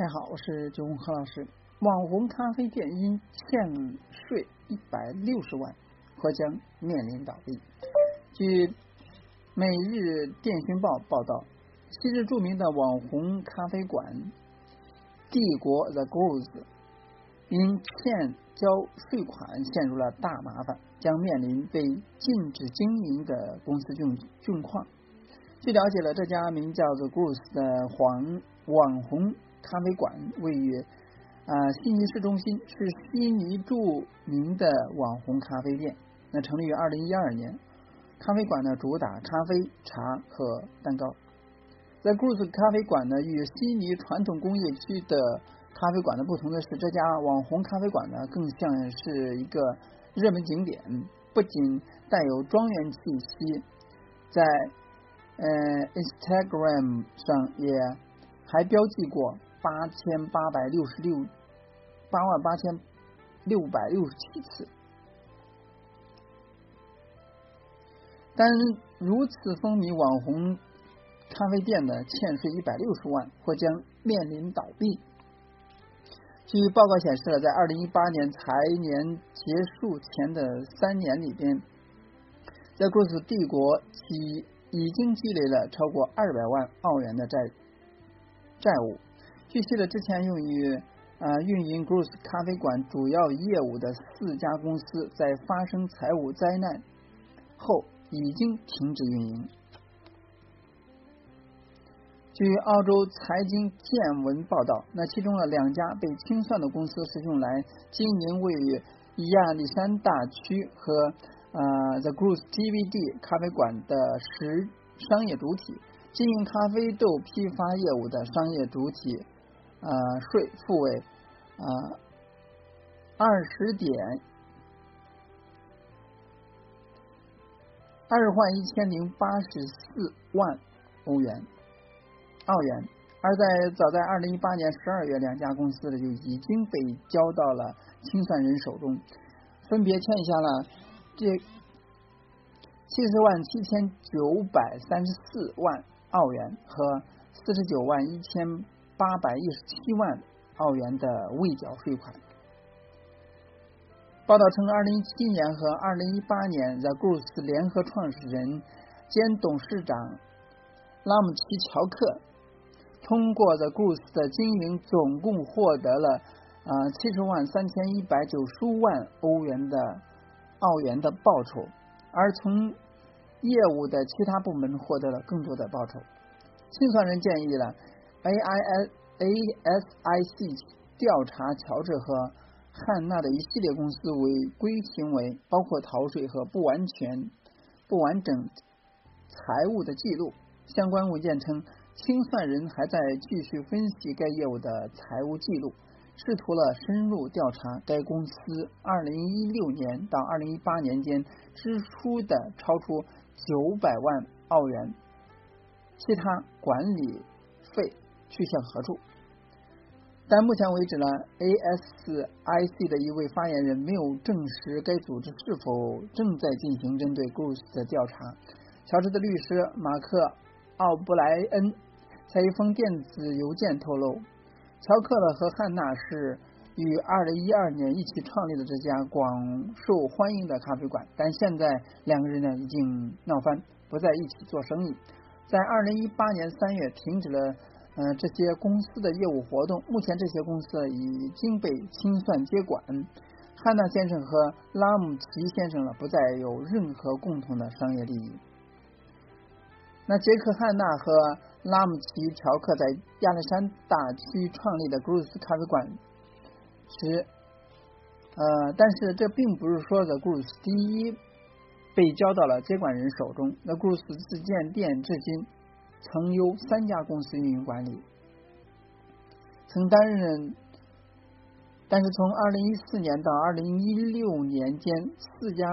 大家好，我是九红何老师。网红咖啡店因欠税一百六十万，或将面临倒闭。据《每日电讯报》报道，昔日著名的网红咖啡馆“帝国 The Grove” 因欠交税款陷入了大麻烦，将面临被禁止经营的公司窘窘况。据了解了，这家名叫 The Grove 的黄网红。咖啡馆位于啊悉尼市中心，是悉尼著名的网红咖啡店。那成立于二零一二年。咖啡馆呢主打咖啡、茶和蛋糕。在 g r o s 咖啡馆呢与悉尼传统工业区的咖啡馆的不同的是，这家网红咖啡馆呢更像是一个热门景点，不仅带有庄园气息，在呃 Instagram 上也还标记过。八千八百六十六八万八千六百六十七次，但如此风靡网红咖啡店的欠税一百六十万，或将面临倒闭。据报告显示，在二零一八年财年结束前的三年里边，在 g r o s 帝国其已经积累了超过二百万澳元的债债务。据悉了，之前用于啊运营 g r o s s 咖啡馆主要业务的四家公司，在发生财务灾难后已经停止运营。据澳洲财经见闻报道，那其中的两家被清算的公司是用来经营位于亚历山大区和啊 The g r o s s DVD 咖啡馆的实商业主体，经营咖啡豆批发业务的商业主体。呃，税付为呃二十点二万一千零八十四万欧元澳元，而在早在二零一八年十二月，两家公司呢就已经被交到了清算人手中，分别欠下了这七十万七千九百三十四万澳元和四十九万一千。八百一十七万澳元的未缴税款。报道称，二零一七年和二零一八年，The g r o s s 联合创始人兼董事长拉姆齐乔克通过 The g r o s s 的经营，总共获得了啊七十万三千一百九十五万欧元的澳元的报酬，而从业务的其他部门获得了更多的报酬。清算人建议了。A I S A S I C 调查乔治和汉娜的一系列公司违规行为，包括逃税和不完全、不完整财务的记录。相关文件称，清算人还在继续分析该业务的财务记录，试图了深入调查该公司二零一六年到二零一八年间支出的超出九百万澳元其他管理费。去向何处？但目前为止呢，ASIC 的一位发言人没有证实该组织是否正在进行针对 g r o s s 的调查。乔治的律师马克·奥布莱恩在一封电子邮件透露，乔克勒和汉娜是于2012年一起创立的这家广受欢迎的咖啡馆，但现在两个人呢已经闹翻，不再一起做生意。在2018年3月停止了。呃，这些公司的业务活动，目前这些公司已经被清算接管。汉娜先生和拉姆齐先生呢，不再有任何共同的商业利益。那杰克汉娜和拉姆齐乔克在亚历山大区创立的 g r o s s 咖啡馆时，呃，但是这并不是说的 g r o s s 第一被交到了接管人手中。那 g r o s s 自建店至今。曾由三家公司运营管理，曾担任，但是从二零一四年到二零一六年间，四家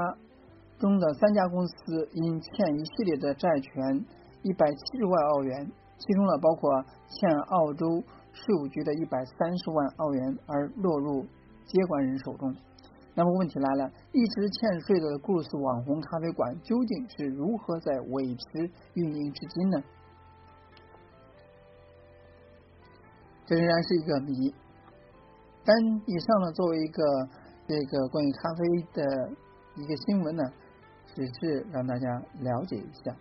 中的三家公司因欠一系列的债权一百七十万澳元，其中呢包括欠澳洲税务局的一百三十万澳元，而落入接管人手中。那么问题来了，一直欠税的故事网红咖啡馆究竟是如何在维持运营至今呢？这仍然是一个谜。但以上呢，作为一个这个关于咖啡的一个新闻呢，只是让大家了解一下。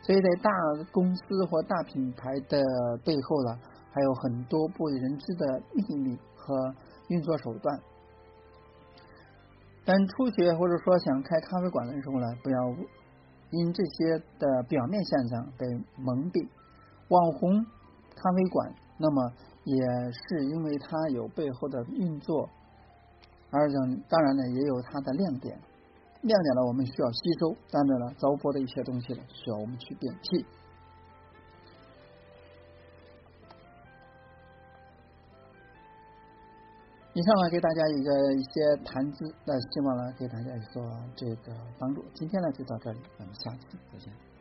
所以在大公司或大品牌的背后呢，还有很多不为人知的秘密和运作手段。但初学或者说想开咖啡馆的时候呢，不要因这些的表面现象被蒙蔽。网红咖啡馆，那么也是因为它有背后的运作，而当然呢，也有它的亮点。亮点呢，我们需要吸收；当然了，糟粕的一些东西呢，需要我们去摒弃。以上呢，给大家一个一些谈资，那希望呢，给大家有所这个帮助。今天呢，就到这里，咱们下次再见。